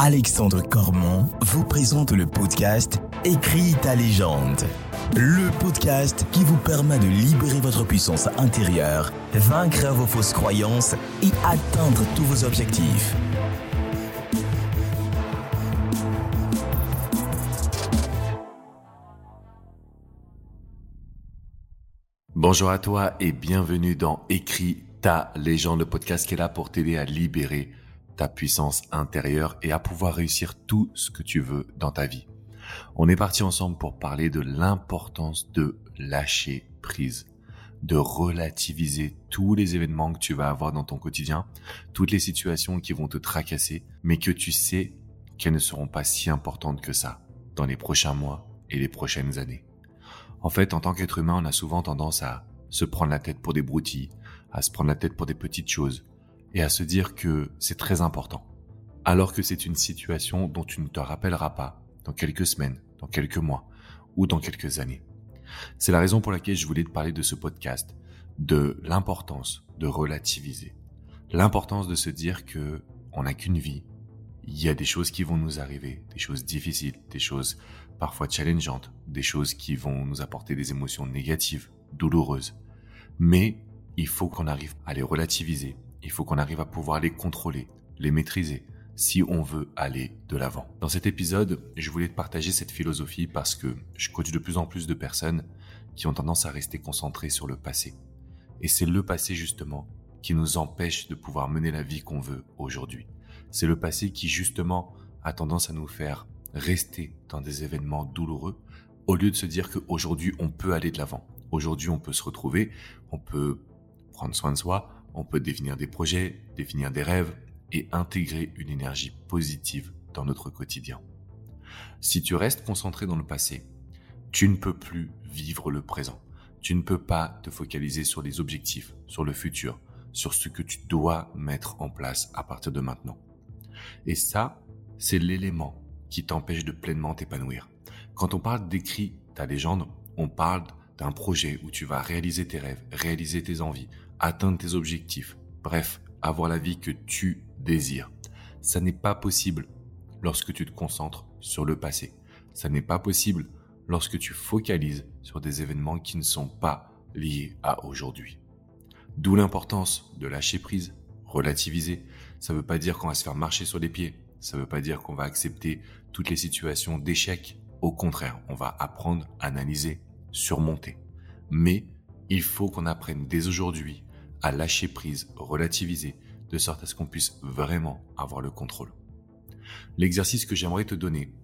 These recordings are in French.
Alexandre Cormon vous présente le podcast Écris ta légende. Le podcast qui vous permet de libérer votre puissance intérieure, vaincre vos fausses croyances et atteindre tous vos objectifs. Bonjour à toi et bienvenue dans Écris ta légende, le podcast qui est là pour t'aider à libérer ta puissance intérieure et à pouvoir réussir tout ce que tu veux dans ta vie. On est parti ensemble pour parler de l'importance de lâcher prise, de relativiser tous les événements que tu vas avoir dans ton quotidien, toutes les situations qui vont te tracasser, mais que tu sais qu'elles ne seront pas si importantes que ça dans les prochains mois et les prochaines années. En fait, en tant qu'être humain, on a souvent tendance à se prendre la tête pour des broutilles, à se prendre la tête pour des petites choses, et à se dire que c'est très important, alors que c'est une situation dont tu ne te rappelleras pas dans quelques semaines, dans quelques mois ou dans quelques années. C'est la raison pour laquelle je voulais te parler de ce podcast, de l'importance de relativiser, l'importance de se dire que on n'a qu'une vie, il y a des choses qui vont nous arriver, des choses difficiles, des choses parfois challengeantes, des choses qui vont nous apporter des émotions négatives, douloureuses. Mais il faut qu'on arrive à les relativiser, il faut qu'on arrive à pouvoir les contrôler, les maîtriser, si on veut aller de l'avant. Dans cet épisode, je voulais te partager cette philosophie parce que je coach de plus en plus de personnes qui ont tendance à rester concentrées sur le passé. Et c'est le passé justement qui nous empêche de pouvoir mener la vie qu'on veut aujourd'hui. C'est le passé qui justement a tendance à nous faire rester dans des événements douloureux au lieu de se dire qu'aujourd'hui on peut aller de l'avant. Aujourd'hui on peut se retrouver, on peut prendre soin de soi, on peut définir des projets, définir des rêves et intégrer une énergie positive dans notre quotidien. Si tu restes concentré dans le passé, tu ne peux plus vivre le présent. Tu ne peux pas te focaliser sur les objectifs, sur le futur, sur ce que tu dois mettre en place à partir de maintenant. Et ça, c'est l'élément qui t'empêche de pleinement t'épanouir. Quand on parle d'écrit ta légende, on parle d'un projet où tu vas réaliser tes rêves, réaliser tes envies, atteindre tes objectifs, bref, avoir la vie que tu désires. Ça n'est pas possible lorsque tu te concentres sur le passé. Ça n'est pas possible lorsque tu focalises sur des événements qui ne sont pas liés à aujourd'hui. D'où l'importance de lâcher prise, relativiser. Ça ne veut pas dire qu'on va se faire marcher sur les pieds. Ça ne veut pas dire qu'on va accepter toutes les situations d'échec. Au contraire, on va apprendre, analyser, surmonter. Mais il faut qu'on apprenne dès aujourd'hui à lâcher prise, relativiser, de sorte à ce qu'on puisse vraiment avoir le contrôle. L'exercice que j'aimerais te donner,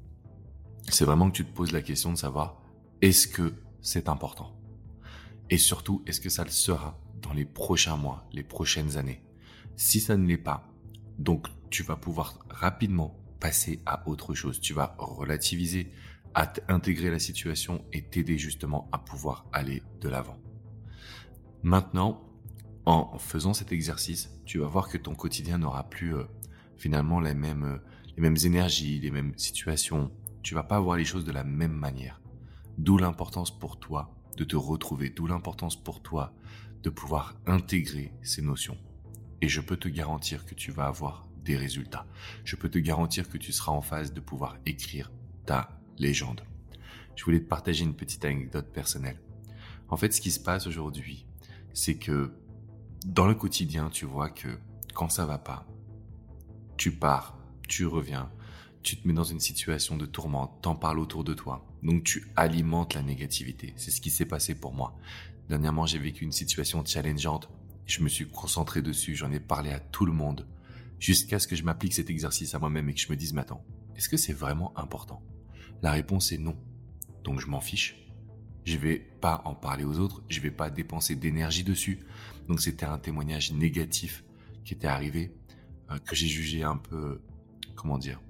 c'est vraiment que tu te poses la question de savoir est-ce que c'est important? Et surtout, est-ce que ça le sera dans les prochains mois, les prochaines années? Si ça ne l'est pas, donc tu vas pouvoir rapidement passer à autre chose. Tu vas relativiser, à intégrer la situation et t'aider justement à pouvoir aller de l'avant. Maintenant, en faisant cet exercice, tu vas voir que ton quotidien n'aura plus euh, finalement les mêmes, euh, les mêmes énergies, les mêmes situations. Tu vas pas voir les choses de la même manière. D'où l'importance pour toi de te retrouver, d'où l'importance pour toi de pouvoir intégrer ces notions. Et je peux te garantir que tu vas avoir des résultats. Je peux te garantir que tu seras en phase de pouvoir écrire ta légende. Je voulais te partager une petite anecdote personnelle. En fait, ce qui se passe aujourd'hui, c'est que dans le quotidien, tu vois que quand ça va pas, tu pars, tu reviens, tu te mets dans une situation de tourmente, t'en parles autour de toi. Donc tu alimentes la négativité. C'est ce qui s'est passé pour moi. Dernièrement, j'ai vécu une situation challengeante. Je me suis concentré dessus, j'en ai parlé à tout le monde, jusqu'à ce que je m'applique cet exercice à moi-même et que je me dise, mais attends, est-ce que c'est vraiment important? La réponse est non. Donc je m'en fiche je vais pas en parler aux autres, je vais pas dépenser d'énergie dessus. Donc c'était un témoignage négatif qui était arrivé, euh, que j'ai jugé un peu, comment dire,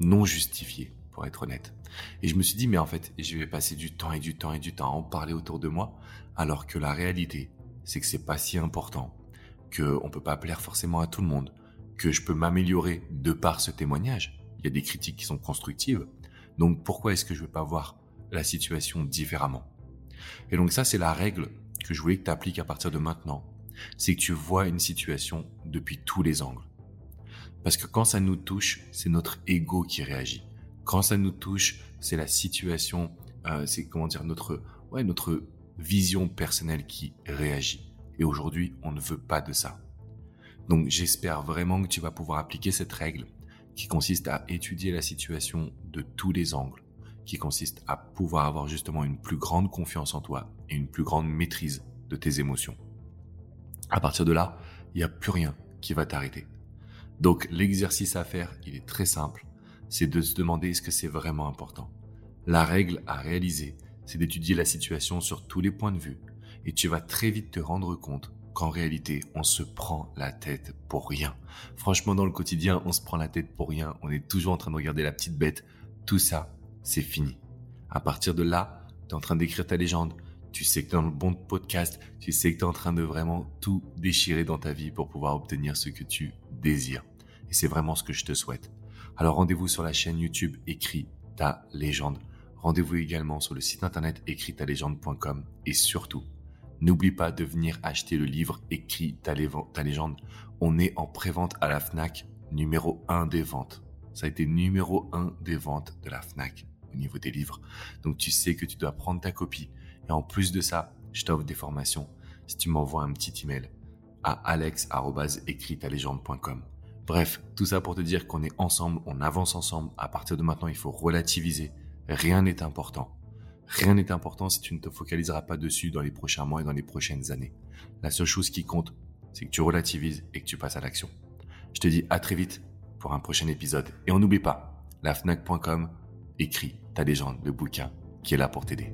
non justifié, pour être honnête. Et je me suis dit, mais en fait, je vais passer du temps et du temps et du temps à en parler autour de moi, alors que la réalité, c'est que c'est pas si important, que on peut pas plaire forcément à tout le monde, que je peux m'améliorer de par ce témoignage. Il y a des critiques qui sont constructives. Donc pourquoi est-ce que je vais pas voir la situation différemment? Et donc ça, c'est la règle que je voulais que tu appliques à partir de maintenant. C'est que tu vois une situation depuis tous les angles. Parce que quand ça nous touche, c'est notre ego qui réagit. Quand ça nous touche, c'est la situation, euh, c'est comment dire notre ouais notre vision personnelle qui réagit. Et aujourd'hui, on ne veut pas de ça. Donc j'espère vraiment que tu vas pouvoir appliquer cette règle qui consiste à étudier la situation de tous les angles, qui consiste à pouvoir avoir justement une plus grande confiance en toi et une plus grande maîtrise de tes émotions. À partir de là, il n'y a plus rien qui va t'arrêter. Donc l'exercice à faire, il est très simple, c'est de se demander est-ce que c'est vraiment important. La règle à réaliser, c'est d'étudier la situation sur tous les points de vue, et tu vas très vite te rendre compte qu'en réalité, on se prend la tête pour rien. Franchement, dans le quotidien, on se prend la tête pour rien. On est toujours en train de regarder la petite bête. Tout ça, c'est fini. À partir de là, tu es en train d'écrire ta légende. Tu sais que tu es dans le bon podcast. Tu sais que tu es en train de vraiment tout déchirer dans ta vie pour pouvoir obtenir ce que tu désires. Et c'est vraiment ce que je te souhaite. Alors rendez-vous sur la chaîne YouTube Écris ta légende. Rendez-vous également sur le site internet écritalégende.com et surtout, N'oublie pas de venir acheter le livre Écris ta, légende. On est en prévente à la FNAC, numéro 1 des ventes. Ça a été numéro 1 des ventes de la FNAC au niveau des livres. Donc tu sais que tu dois prendre ta copie. Et en plus de ça, je t'offre des formations si tu m'envoies un petit email à alex.écritalégende.com. Bref, tout ça pour te dire qu'on est ensemble, on avance ensemble. À partir de maintenant, il faut relativiser. Rien n'est important. Rien n'est important si tu ne te focaliseras pas dessus dans les prochains mois et dans les prochaines années. La seule chose qui compte, c'est que tu relativises et que tu passes à l'action. Je te dis à très vite pour un prochain épisode. Et on n'oublie pas, lafnac.com écrit ta légende, le bouquin qui est là pour t'aider.